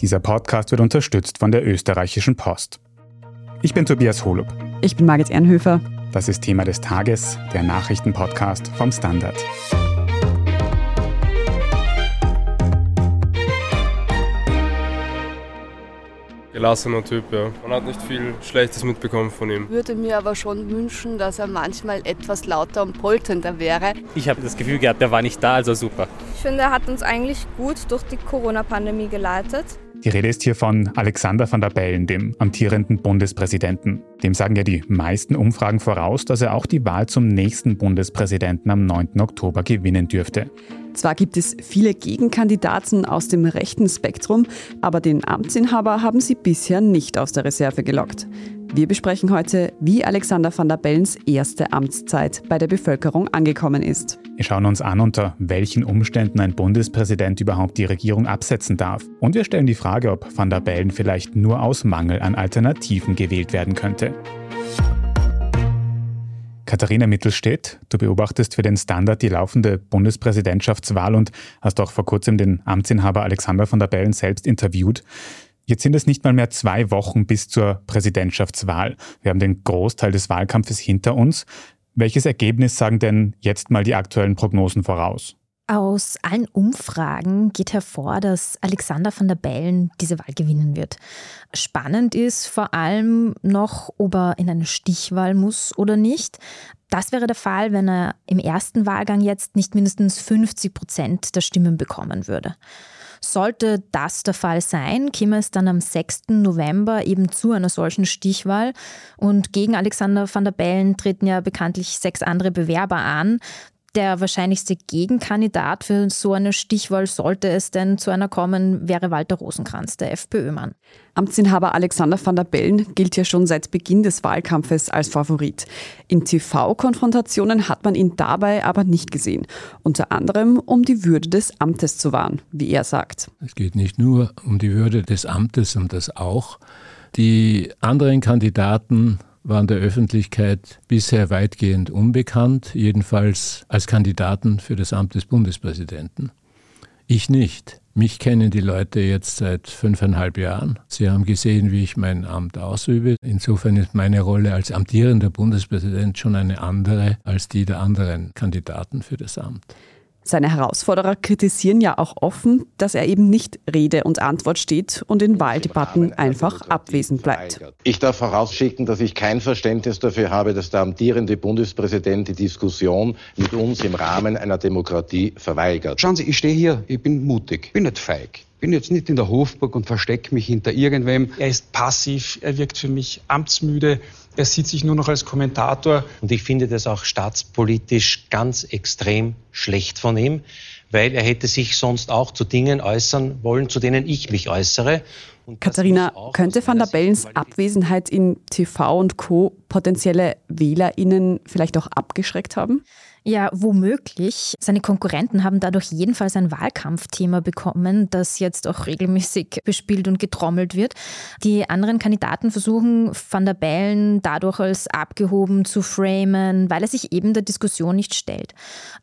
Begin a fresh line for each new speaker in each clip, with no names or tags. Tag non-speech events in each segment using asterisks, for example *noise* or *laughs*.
Dieser Podcast wird unterstützt von der österreichischen Post. Ich bin Tobias Holub.
Ich bin Margit Ernhöfer.
Das ist Thema des Tages, der Nachrichtenpodcast vom Standard.
Gelassener Typ, ja. Man hat nicht viel Schlechtes mitbekommen von ihm.
Ich würde mir aber schon wünschen, dass er manchmal etwas lauter und polternder wäre.
Ich habe das Gefühl gehabt, der war nicht da, also super.
Ich finde, er hat uns eigentlich gut durch die Corona-Pandemie geleitet.
Die Rede ist hier von Alexander van der Bellen, dem amtierenden Bundespräsidenten. Dem sagen ja die meisten Umfragen voraus, dass er auch die Wahl zum nächsten Bundespräsidenten am 9. Oktober gewinnen dürfte.
Zwar gibt es viele Gegenkandidaten aus dem rechten Spektrum, aber den Amtsinhaber haben sie bisher nicht aus der Reserve gelockt. Wir besprechen heute, wie Alexander van der Bellens erste Amtszeit bei der Bevölkerung angekommen ist.
Wir schauen uns an, unter welchen Umständen ein Bundespräsident überhaupt die Regierung absetzen darf. Und wir stellen die Frage, ob van der Bellen vielleicht nur aus Mangel an Alternativen gewählt werden könnte. Katharina Mittelstedt, du beobachtest für den Standard die laufende Bundespräsidentschaftswahl und hast auch vor kurzem den Amtsinhaber Alexander van der Bellen selbst interviewt. Jetzt sind es nicht mal mehr zwei Wochen bis zur Präsidentschaftswahl. Wir haben den Großteil des Wahlkampfes hinter uns. Welches Ergebnis sagen denn jetzt mal die aktuellen Prognosen voraus?
Aus allen Umfragen geht hervor, dass Alexander van der Bellen diese Wahl gewinnen wird. Spannend ist vor allem noch, ob er in eine Stichwahl muss oder nicht. Das wäre der Fall, wenn er im ersten Wahlgang jetzt nicht mindestens 50 Prozent der Stimmen bekommen würde. Sollte das der Fall sein, käme es dann am 6. November eben zu einer solchen Stichwahl. Und gegen Alexander van der Bellen treten ja bekanntlich sechs andere Bewerber an. Der wahrscheinlichste Gegenkandidat für so eine Stichwahl, sollte es denn zu einer kommen, wäre Walter Rosenkranz, der FPÖ-Mann.
Amtsinhaber Alexander van der Bellen gilt ja schon seit Beginn des Wahlkampfes als Favorit. In TV-Konfrontationen hat man ihn dabei aber nicht gesehen. Unter anderem, um die Würde des Amtes zu wahren, wie er sagt.
Es geht nicht nur um die Würde des Amtes, um das auch. Die anderen Kandidaten waren der Öffentlichkeit bisher weitgehend unbekannt, jedenfalls als Kandidaten für das Amt des Bundespräsidenten. Ich nicht. Mich kennen die Leute jetzt seit fünfeinhalb Jahren. Sie haben gesehen, wie ich mein Amt ausübe. Insofern ist meine Rolle als amtierender Bundespräsident schon eine andere als die der anderen Kandidaten für das Amt.
Seine Herausforderer kritisieren ja auch offen, dass er eben nicht Rede und Antwort steht und in Wahldebatten einfach abwesend bleibt.
Ich darf vorausschicken, dass ich kein Verständnis dafür habe, dass der amtierende Bundespräsident die Diskussion mit uns im Rahmen einer Demokratie verweigert.
Schauen Sie, ich stehe hier, ich bin mutig, bin nicht feig bin jetzt nicht in der Hofburg und verstecke mich hinter irgendwem.
Er ist passiv, er wirkt für mich amtsmüde, er sieht sich nur noch als Kommentator.
Und ich finde das auch staatspolitisch ganz extrem schlecht von ihm, weil er hätte sich sonst auch zu Dingen äußern wollen, zu denen ich mich äußere.
Und Katharina, könnte Van der Bellens Abwesenheit in TV und Co. potenzielle WählerInnen vielleicht auch abgeschreckt haben?
Ja, womöglich. Seine Konkurrenten haben dadurch jedenfalls ein Wahlkampfthema bekommen, das jetzt auch regelmäßig bespielt und getrommelt wird. Die anderen Kandidaten versuchen, Van der Bellen dadurch als abgehoben zu framen, weil er sich eben der Diskussion nicht stellt.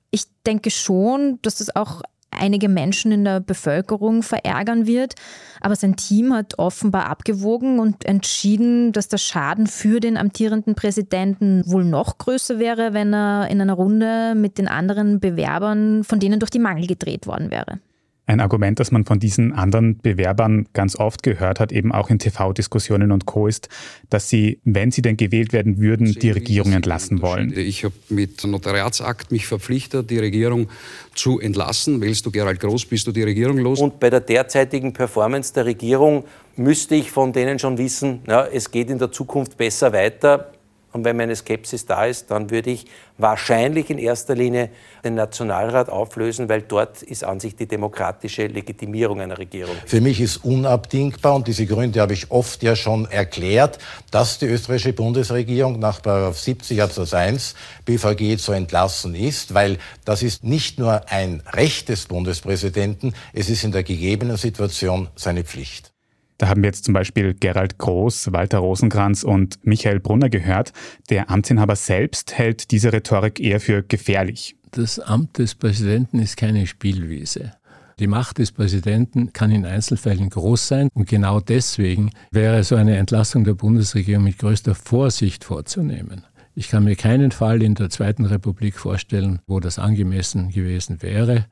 Ich denke schon, dass das auch einige Menschen in der Bevölkerung verärgern wird. Aber sein Team hat offenbar abgewogen und entschieden, dass der Schaden für den amtierenden Präsidenten wohl noch größer wäre, wenn er in einer Runde mit den anderen Bewerbern von denen durch die Mangel gedreht worden wäre.
Ein Argument, das man von diesen anderen Bewerbern ganz oft gehört hat, eben auch in TV-Diskussionen und Co., ist, dass sie, wenn sie denn gewählt werden würden, die Regierung entlassen wollen.
Ich habe mit Notariatsakt mich verpflichtet, die Regierung zu entlassen. Wählst du Gerald Groß, bist du die Regierung los.
Und bei der derzeitigen Performance der Regierung müsste ich von denen schon wissen, ja, es geht in der Zukunft besser weiter. Und wenn meine Skepsis da ist, dann würde ich wahrscheinlich in erster Linie den Nationalrat auflösen, weil dort ist an sich die demokratische Legitimierung einer Regierung.
Für mich ist unabdingbar, und diese Gründe habe ich oft ja schon erklärt, dass die österreichische Bundesregierung nach 70 Absatz 1 BVG zu entlassen ist, weil das ist nicht nur ein Recht des Bundespräsidenten, es ist in der gegebenen Situation seine Pflicht.
Da haben wir jetzt zum Beispiel Gerald Groß, Walter Rosenkranz und Michael Brunner gehört. Der Amtsinhaber selbst hält diese Rhetorik eher für gefährlich.
Das Amt des Präsidenten ist keine Spielwiese. Die Macht des Präsidenten kann in Einzelfällen groß sein und genau deswegen wäre so eine Entlassung der Bundesregierung mit größter Vorsicht vorzunehmen. Ich kann mir keinen Fall in der Zweiten Republik vorstellen, wo das angemessen gewesen wäre.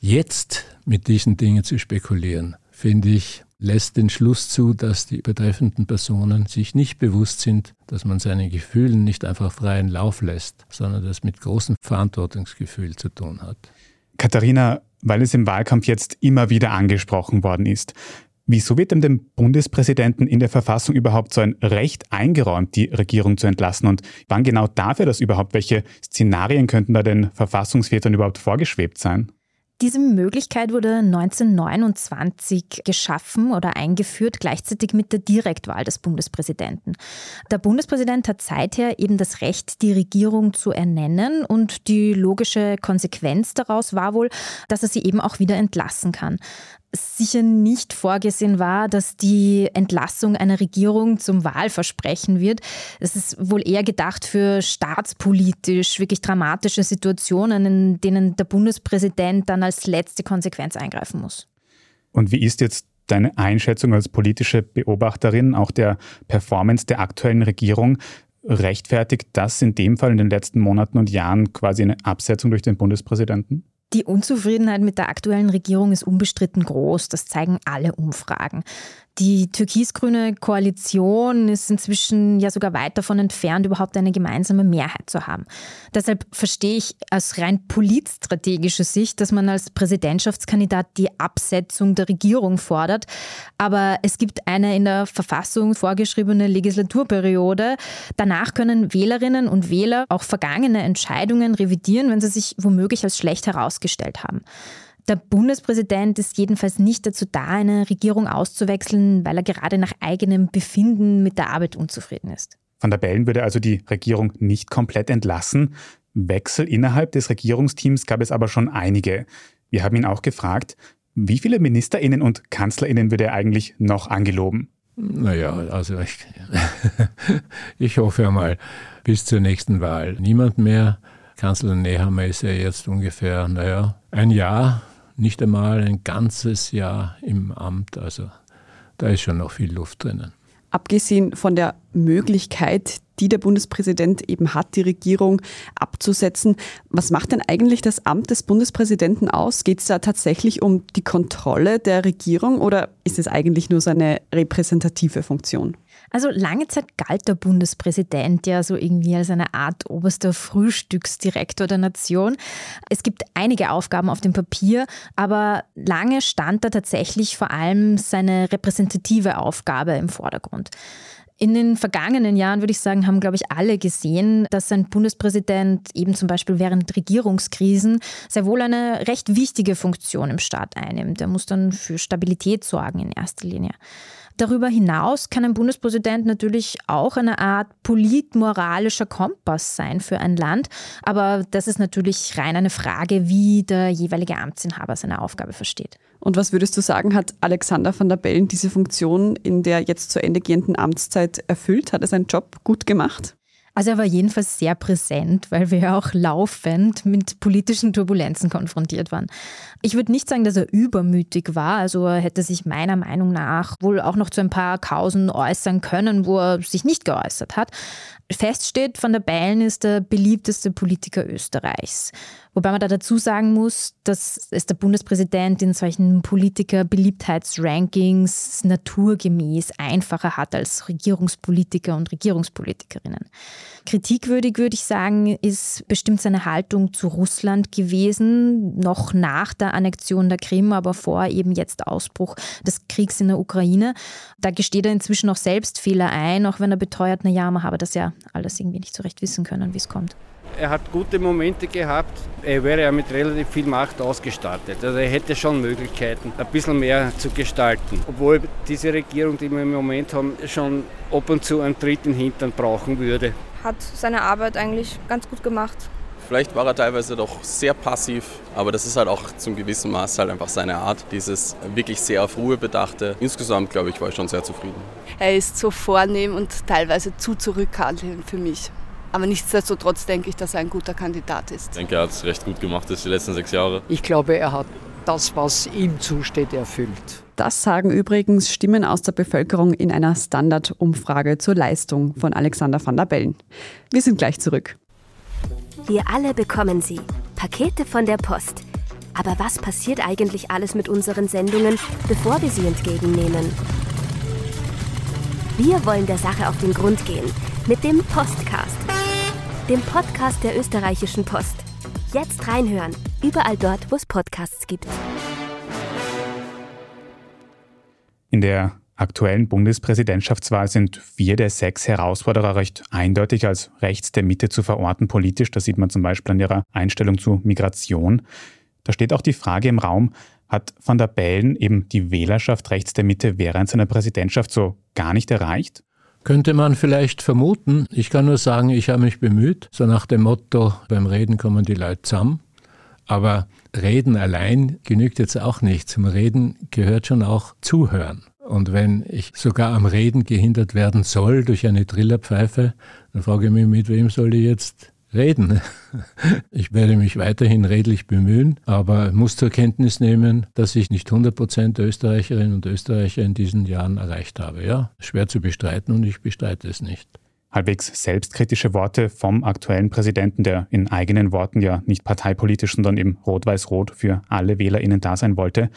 Jetzt mit diesen Dingen zu spekulieren, finde ich, lässt den Schluss zu, dass die betreffenden Personen sich nicht bewusst sind, dass man seinen Gefühlen nicht einfach freien Lauf lässt, sondern das mit großem Verantwortungsgefühl zu tun hat.
Katharina, weil es im Wahlkampf jetzt immer wieder angesprochen worden ist, wieso wird denn dem Bundespräsidenten in der Verfassung überhaupt so ein Recht eingeräumt, die Regierung zu entlassen? Und wann genau darf er das überhaupt? Welche Szenarien könnten da den Verfassungsvätern überhaupt vorgeschwebt sein?
Diese Möglichkeit wurde 1929 geschaffen oder eingeführt, gleichzeitig mit der Direktwahl des Bundespräsidenten. Der Bundespräsident hat seither eben das Recht, die Regierung zu ernennen und die logische Konsequenz daraus war wohl, dass er sie eben auch wieder entlassen kann sicher nicht vorgesehen war, dass die Entlassung einer Regierung zum Wahlversprechen wird. Es ist wohl eher gedacht für staatspolitisch wirklich dramatische Situationen, in denen der Bundespräsident dann als letzte Konsequenz eingreifen muss.
Und wie ist jetzt deine Einschätzung als politische Beobachterin auch der Performance der aktuellen Regierung? Rechtfertigt das in dem Fall in den letzten Monaten und Jahren quasi eine Absetzung durch den Bundespräsidenten?
Die Unzufriedenheit mit der aktuellen Regierung ist unbestritten groß. Das zeigen alle Umfragen. Die türkis-grüne Koalition ist inzwischen ja sogar weit davon entfernt, überhaupt eine gemeinsame Mehrheit zu haben. Deshalb verstehe ich aus rein politstrategischer Sicht, dass man als Präsidentschaftskandidat die Absetzung der Regierung fordert. Aber es gibt eine in der Verfassung vorgeschriebene Legislaturperiode. Danach können Wählerinnen und Wähler auch vergangene Entscheidungen revidieren, wenn sie sich womöglich als schlecht herausgestellt haben. Der Bundespräsident ist jedenfalls nicht dazu da, eine Regierung auszuwechseln, weil er gerade nach eigenem Befinden mit der Arbeit unzufrieden ist.
Van der Bellen würde also die Regierung nicht komplett entlassen. Wechsel innerhalb des Regierungsteams gab es aber schon einige. Wir haben ihn auch gefragt, wie viele Ministerinnen und Kanzlerinnen würde er eigentlich noch angeloben?
Naja, also ich, *laughs* ich hoffe mal bis zur nächsten Wahl niemand mehr. Kanzler Nehammer ist ja jetzt ungefähr, naja, ein Jahr nicht einmal ein ganzes Jahr im Amt. Also da ist schon noch viel Luft drinnen.
Abgesehen von der Möglichkeit, die der Bundespräsident eben hat, die Regierung abzusetzen, was macht denn eigentlich das Amt des Bundespräsidenten aus? Geht es da tatsächlich um die Kontrolle der Regierung oder ist es eigentlich nur seine repräsentative Funktion?
Also lange Zeit galt der Bundespräsident ja so irgendwie als eine Art oberster Frühstücksdirektor der Nation. Es gibt einige Aufgaben auf dem Papier, aber lange stand da tatsächlich vor allem seine repräsentative Aufgabe im Vordergrund. In den vergangenen Jahren, würde ich sagen, haben, glaube ich, alle gesehen, dass ein Bundespräsident eben zum Beispiel während Regierungskrisen sehr wohl eine recht wichtige Funktion im Staat einnimmt. Er muss dann für Stabilität sorgen in erster Linie. Darüber hinaus kann ein Bundespräsident natürlich auch eine Art politmoralischer Kompass sein für ein Land, aber das ist natürlich rein eine Frage, wie der jeweilige Amtsinhaber seine Aufgabe versteht.
Und was würdest du sagen, hat Alexander van der Bellen diese Funktion in der jetzt zu Ende gehenden Amtszeit erfüllt? Hat er seinen Job gut gemacht?
Also er war jedenfalls sehr präsent, weil wir ja auch laufend mit politischen Turbulenzen konfrontiert waren. Ich würde nicht sagen, dass er übermütig war. Also er hätte sich meiner Meinung nach wohl auch noch zu ein paar Kausen äußern können, wo er sich nicht geäußert hat. Fest steht, Van der Bellen ist der beliebteste Politiker Österreichs. Wobei man da dazu sagen muss, dass es der Bundespräsident in solchen Politiker-Beliebtheitsrankings naturgemäß einfacher hat als Regierungspolitiker und Regierungspolitikerinnen. Kritikwürdig würde ich sagen, ist bestimmt seine Haltung zu Russland gewesen, noch nach der Annexion der Krim, aber vor eben jetzt Ausbruch des Kriegs in der Ukraine. Da gesteht er inzwischen auch selbst Fehler ein, auch wenn er beteuert, na ja, man habe das ja alles irgendwie nicht so recht wissen können, wie es kommt.
Er hat gute Momente gehabt. Er wäre ja mit relativ viel Macht ausgestattet. Also er hätte schon Möglichkeiten, ein bisschen mehr zu gestalten. Obwohl diese Regierung, die wir im Moment haben, schon ab und zu einen dritten Hintern brauchen würde.
Hat seine Arbeit eigentlich ganz gut gemacht.
Vielleicht war er teilweise doch sehr passiv, aber das ist halt auch zum gewissen Maß halt einfach seine Art, dieses wirklich sehr auf Ruhe bedachte. Insgesamt, glaube ich, war ich schon sehr zufrieden.
Er ist so vornehm und teilweise zu zurückhaltend für mich. Aber nichtsdestotrotz denke ich, dass er ein guter Kandidat ist.
Ich denke, er hat es recht gut gemacht, das die letzten sechs Jahre.
Ich glaube, er hat das, was ihm zusteht, erfüllt.
Das sagen übrigens Stimmen aus der Bevölkerung in einer Standardumfrage zur Leistung von Alexander van der Bellen. Wir sind gleich zurück.
Wir alle bekommen sie. Pakete von der Post. Aber was passiert eigentlich alles mit unseren Sendungen, bevor wir sie entgegennehmen? Wir wollen der Sache auf den Grund gehen mit dem Postcast, dem Podcast der österreichischen Post. Jetzt reinhören, überall dort, wo es Podcasts gibt.
In der aktuellen Bundespräsidentschaftswahl sind vier der sechs Herausforderer recht eindeutig als rechts der Mitte zu verorten politisch. Das sieht man zum Beispiel an ihrer Einstellung zu Migration. Da steht auch die Frage im Raum, hat van der Bellen eben die Wählerschaft rechts der Mitte während seiner Präsidentschaft so gar nicht erreicht?
Könnte man vielleicht vermuten. Ich kann nur sagen, ich habe mich bemüht, so nach dem Motto, beim Reden kommen die Leute zusammen. Aber Reden allein genügt jetzt auch nicht. Zum Reden gehört schon auch Zuhören. Und wenn ich sogar am Reden gehindert werden soll durch eine Trillerpfeife, dann frage ich mich, mit wem soll ich jetzt reden? *laughs* Ich werde mich weiterhin redlich bemühen, aber muss zur Kenntnis nehmen, dass ich nicht 100 Prozent Österreicherinnen und Österreicher in diesen Jahren erreicht habe. Ja, schwer zu bestreiten und ich bestreite es nicht
halbwegs selbstkritische Worte vom aktuellen Präsidenten, der in eigenen Worten ja nicht parteipolitisch, sondern eben rot-weiß-rot für alle WählerInnen da sein wollte.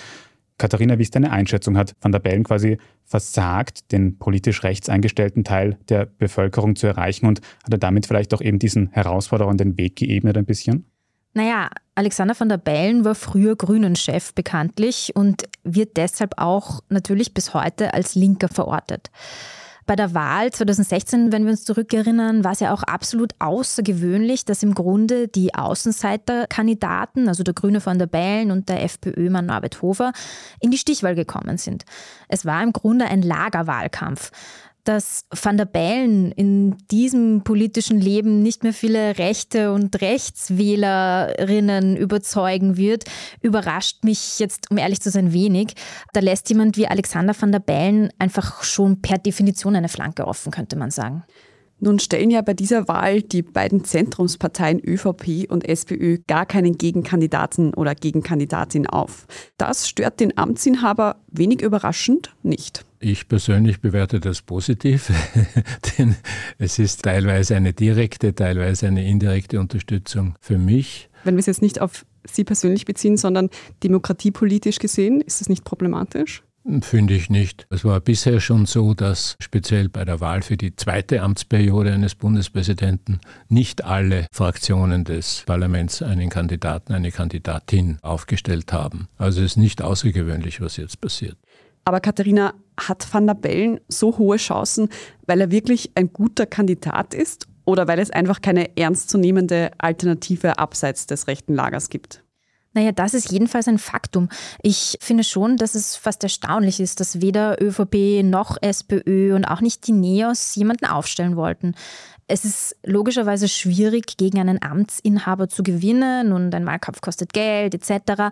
Katharina, wie ist deine Einschätzung? Hat Van der Bellen quasi versagt, den politisch rechts eingestellten Teil der Bevölkerung zu erreichen und hat er damit vielleicht auch eben diesen herausfordernden Weg geebnet ein bisschen?
Naja, Alexander van der Bellen war früher Grünen-Chef bekanntlich und wird deshalb auch natürlich bis heute als Linker verortet. Bei der Wahl 2016, wenn wir uns zurückerinnern, war es ja auch absolut außergewöhnlich, dass im Grunde die Außenseiterkandidaten, also der Grüne von der Bellen und der FPÖ-Mann Norbert Hofer, in die Stichwahl gekommen sind. Es war im Grunde ein Lagerwahlkampf dass Van der Bellen in diesem politischen Leben nicht mehr viele Rechte und Rechtswählerinnen überzeugen wird, überrascht mich jetzt, um ehrlich zu sein, wenig. Da lässt jemand wie Alexander van der Bellen einfach schon per Definition eine Flanke offen, könnte man sagen.
Nun stellen ja bei dieser Wahl die beiden Zentrumsparteien ÖVP und SPÖ gar keinen Gegenkandidaten oder Gegenkandidatin auf. Das stört den Amtsinhaber wenig überraschend nicht.
Ich persönlich bewerte das positiv, *laughs* denn es ist teilweise eine direkte, teilweise eine indirekte Unterstützung für mich.
Wenn wir es jetzt nicht auf Sie persönlich beziehen, sondern demokratiepolitisch gesehen, ist das nicht problematisch?
Finde ich nicht. Es war bisher schon so, dass speziell bei der Wahl für die zweite Amtsperiode eines Bundespräsidenten nicht alle Fraktionen des Parlaments einen Kandidaten, eine Kandidatin aufgestellt haben. Also es ist nicht außergewöhnlich, was jetzt passiert.
Aber Katharina, hat Van der Bellen so hohe Chancen, weil er wirklich ein guter Kandidat ist oder weil es einfach keine ernstzunehmende Alternative abseits des rechten Lagers gibt?
Naja, das ist jedenfalls ein Faktum. Ich finde schon, dass es fast erstaunlich ist, dass weder ÖVP noch SPÖ und auch nicht die NEOS jemanden aufstellen wollten. Es ist logischerweise schwierig, gegen einen Amtsinhaber zu gewinnen und ein Wahlkampf kostet Geld etc.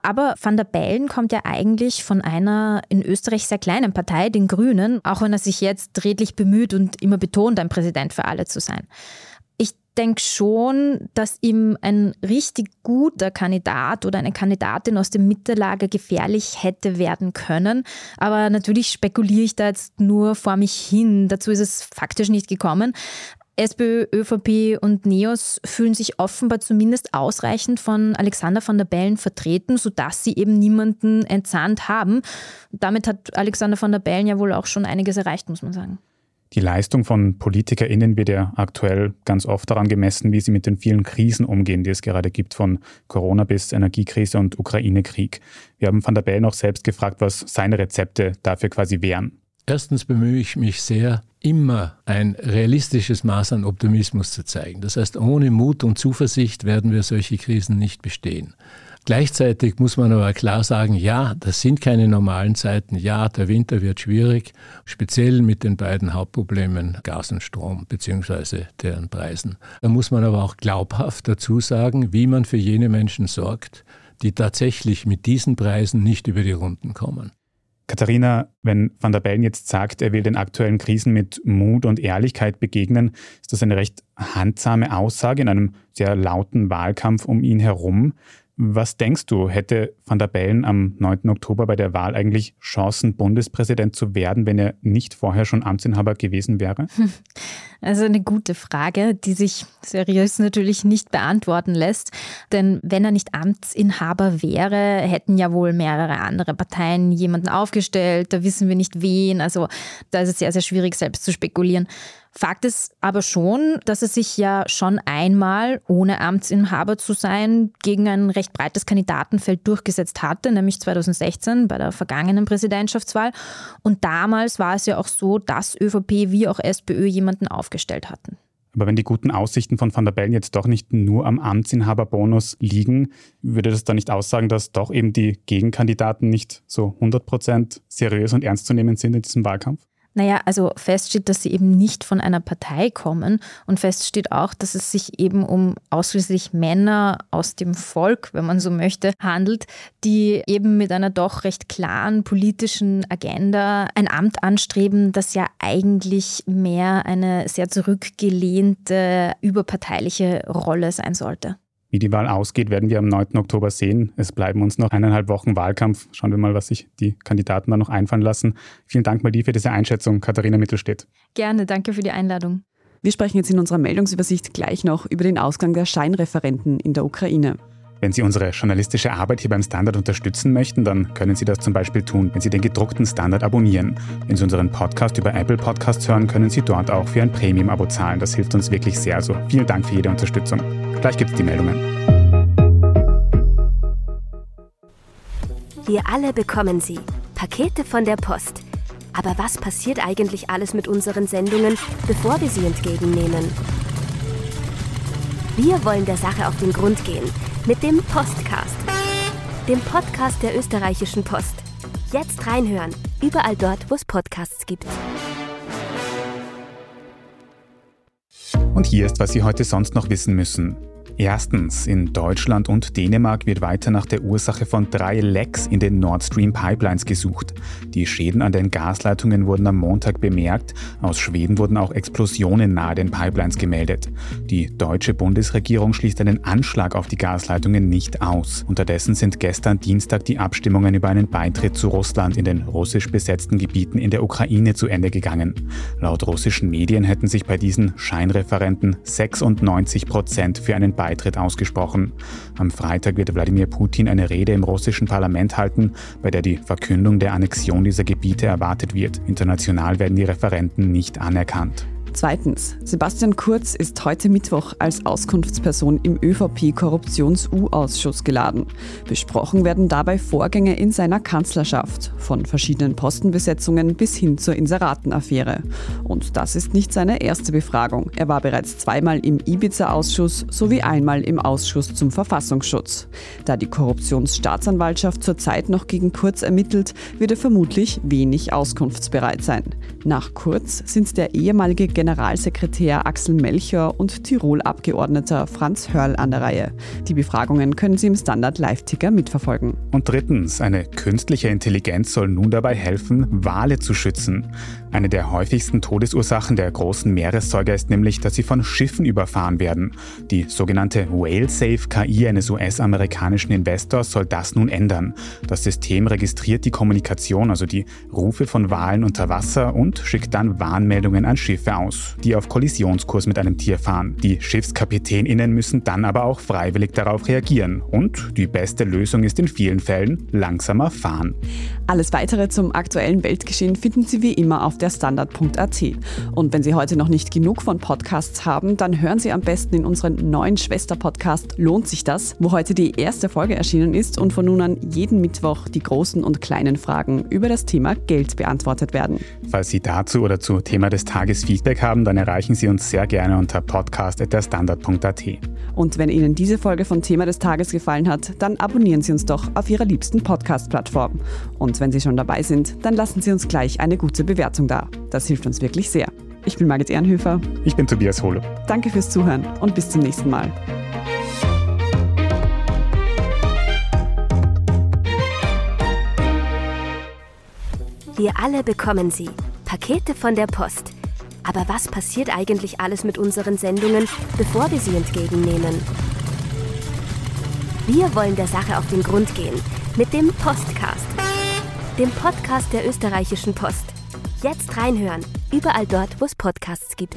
Aber Van der Bellen kommt ja eigentlich von einer in Österreich sehr kleinen Partei, den Grünen, auch wenn er sich jetzt redlich bemüht und immer betont, ein Präsident für alle zu sein denke schon, dass ihm ein richtig guter Kandidat oder eine Kandidatin aus dem Mittellager gefährlich hätte werden können. Aber natürlich spekuliere ich da jetzt nur vor mich hin. Dazu ist es faktisch nicht gekommen. SPÖ, ÖVP und NEOS fühlen sich offenbar zumindest ausreichend von Alexander van der Bellen vertreten, sodass sie eben niemanden entzahnt haben. Damit hat Alexander van der Bellen ja wohl auch schon einiges erreicht, muss man sagen.
Die Leistung von PolitikerInnen wird ja aktuell ganz oft daran gemessen, wie sie mit den vielen Krisen umgehen, die es gerade gibt, von Corona bis Energiekrise und Ukraine-Krieg. Wir haben Van der Bellen auch selbst gefragt, was seine Rezepte dafür quasi wären.
Erstens bemühe ich mich sehr, immer ein realistisches Maß an Optimismus zu zeigen. Das heißt, ohne Mut und Zuversicht werden wir solche Krisen nicht bestehen. Gleichzeitig muss man aber klar sagen, ja, das sind keine normalen Zeiten. Ja, der Winter wird schwierig, speziell mit den beiden Hauptproblemen Gas und Strom beziehungsweise deren Preisen. Da muss man aber auch glaubhaft dazu sagen, wie man für jene Menschen sorgt, die tatsächlich mit diesen Preisen nicht über die Runden kommen.
Katharina, wenn Van der Bellen jetzt sagt, er will den aktuellen Krisen mit Mut und Ehrlichkeit begegnen, ist das eine recht handsame Aussage in einem sehr lauten Wahlkampf um ihn herum. Was denkst du, hätte Van der Bellen am 9. Oktober bei der Wahl eigentlich Chancen, Bundespräsident zu werden, wenn er nicht vorher schon Amtsinhaber gewesen wäre? *laughs*
Also eine gute Frage, die sich seriös natürlich nicht beantworten lässt. Denn wenn er nicht Amtsinhaber wäre, hätten ja wohl mehrere andere Parteien jemanden aufgestellt. Da wissen wir nicht wen. Also da ist es sehr, sehr schwierig, selbst zu spekulieren. Fakt ist aber schon, dass er sich ja schon einmal, ohne Amtsinhaber zu sein, gegen ein recht breites Kandidatenfeld durchgesetzt hatte, nämlich 2016 bei der vergangenen Präsidentschaftswahl. Und damals war es ja auch so, dass ÖVP wie auch SPÖ jemanden aufgestellt hatten.
Aber wenn die guten Aussichten von Van der Bellen jetzt doch nicht nur am Amtsinhaberbonus liegen, würde das dann nicht aussagen, dass doch eben die Gegenkandidaten nicht so 100% seriös und ernst zu nehmen sind in diesem Wahlkampf?
Naja, also fest steht, dass sie eben nicht von einer Partei kommen und fest steht auch, dass es sich eben um ausschließlich Männer aus dem Volk, wenn man so möchte, handelt, die eben mit einer doch recht klaren politischen Agenda ein Amt anstreben, das ja eigentlich mehr eine sehr zurückgelehnte, überparteiliche Rolle sein sollte.
Wie die Wahl ausgeht, werden wir am 9. Oktober sehen. Es bleiben uns noch eineinhalb Wochen Wahlkampf. Schauen wir mal, was sich die Kandidaten da noch einfallen lassen. Vielen Dank mal dir für diese Einschätzung, Katharina Mittelstedt.
Gerne, danke für die Einladung.
Wir sprechen jetzt in unserer Meldungsübersicht gleich noch über den Ausgang der Scheinreferenten in der Ukraine.
Wenn Sie unsere journalistische Arbeit hier beim Standard unterstützen möchten, dann können Sie das zum Beispiel tun, wenn Sie den gedruckten Standard abonnieren. Wenn Sie unseren Podcast über Apple Podcasts hören, können Sie dort auch für ein Premium-Abo zahlen. Das hilft uns wirklich sehr. Also vielen Dank für jede Unterstützung. Gleich gibt es die Meldungen.
Wir alle bekommen sie. Pakete von der Post. Aber was passiert eigentlich alles mit unseren Sendungen, bevor wir sie entgegennehmen? Wir wollen der Sache auf den Grund gehen mit dem Postcast, dem Podcast der österreichischen Post. Jetzt reinhören, überall dort, wo es Podcasts gibt.
Und hier ist, was Sie heute sonst noch wissen müssen. Erstens, in Deutschland und Dänemark wird weiter nach der Ursache von drei Lecks in den Nord Stream Pipelines gesucht. Die Schäden an den Gasleitungen wurden am Montag bemerkt. Aus Schweden wurden auch Explosionen nahe den Pipelines gemeldet. Die deutsche Bundesregierung schließt einen Anschlag auf die Gasleitungen nicht aus. Unterdessen sind gestern Dienstag die Abstimmungen über einen Beitritt zu Russland in den russisch besetzten Gebieten in der Ukraine zu Ende gegangen. Laut russischen Medien hätten sich bei diesen Scheinreferenten 96 Prozent für einen Beitritt Beitritt ausgesprochen. Am Freitag wird Wladimir Putin eine Rede im russischen Parlament halten, bei der die Verkündung der Annexion dieser Gebiete erwartet wird. International werden die Referenten nicht anerkannt.
Zweitens, Sebastian Kurz ist heute Mittwoch als Auskunftsperson im ÖVP-Korruptions-U-Ausschuss geladen. Besprochen werden dabei Vorgänge in seiner Kanzlerschaft, von verschiedenen Postenbesetzungen bis hin zur Inseratenaffäre. Und das ist nicht seine erste Befragung. Er war bereits zweimal im Ibiza-Ausschuss sowie einmal im Ausschuss zum Verfassungsschutz. Da die Korruptionsstaatsanwaltschaft zurzeit noch gegen Kurz ermittelt, wird er vermutlich wenig auskunftsbereit sein. Nach Kurz sind der ehemalige Generalsekretär Axel Melcher und Tirol-Abgeordneter Franz Hörl an der Reihe. Die Befragungen können Sie im Standard Live-Ticker mitverfolgen.
Und drittens, eine künstliche Intelligenz soll nun dabei helfen, Wale zu schützen. Eine der häufigsten Todesursachen der großen Meeressäuger ist nämlich, dass sie von Schiffen überfahren werden. Die sogenannte Whale-Safe KI eines US-amerikanischen Investors soll das nun ändern. Das System registriert die Kommunikation, also die Rufe von Walen unter Wasser und schickt dann Warnmeldungen an Schiffe aus, die auf Kollisionskurs mit einem Tier fahren. Die Schiffskapitäninnen müssen dann aber auch freiwillig darauf reagieren. Und die beste Lösung ist in vielen Fällen langsamer fahren.
Alles weitere zum aktuellen Weltgeschehen finden Sie wie immer auf der Standard.at. Und wenn Sie heute noch nicht genug von Podcasts haben, dann hören Sie am besten in unseren neuen Schwester-Podcast Lohnt sich das, wo heute die erste Folge erschienen ist und von nun an jeden Mittwoch die großen und kleinen Fragen über das Thema Geld beantwortet werden.
Falls Sie dazu oder zu Thema des Tages Feedback haben, dann erreichen Sie uns sehr gerne unter podcast.derstandard.at.
Und wenn Ihnen diese Folge von Thema des Tages gefallen hat, dann abonnieren Sie uns doch auf Ihrer liebsten Podcast-Plattform. Und wenn Sie schon dabei sind, dann lassen Sie uns gleich eine gute Bewertung da. Das hilft uns wirklich sehr. Ich bin Margit Ehrenhöfer.
Ich bin Tobias Holo.
Danke fürs Zuhören und bis zum nächsten Mal.
Wir alle bekommen sie. Pakete von der Post. Aber was passiert eigentlich alles mit unseren Sendungen, bevor wir sie entgegennehmen? Wir wollen der Sache auf den Grund gehen mit dem Postcast, dem Podcast der österreichischen Post. Jetzt reinhören, überall dort, wo es Podcasts gibt.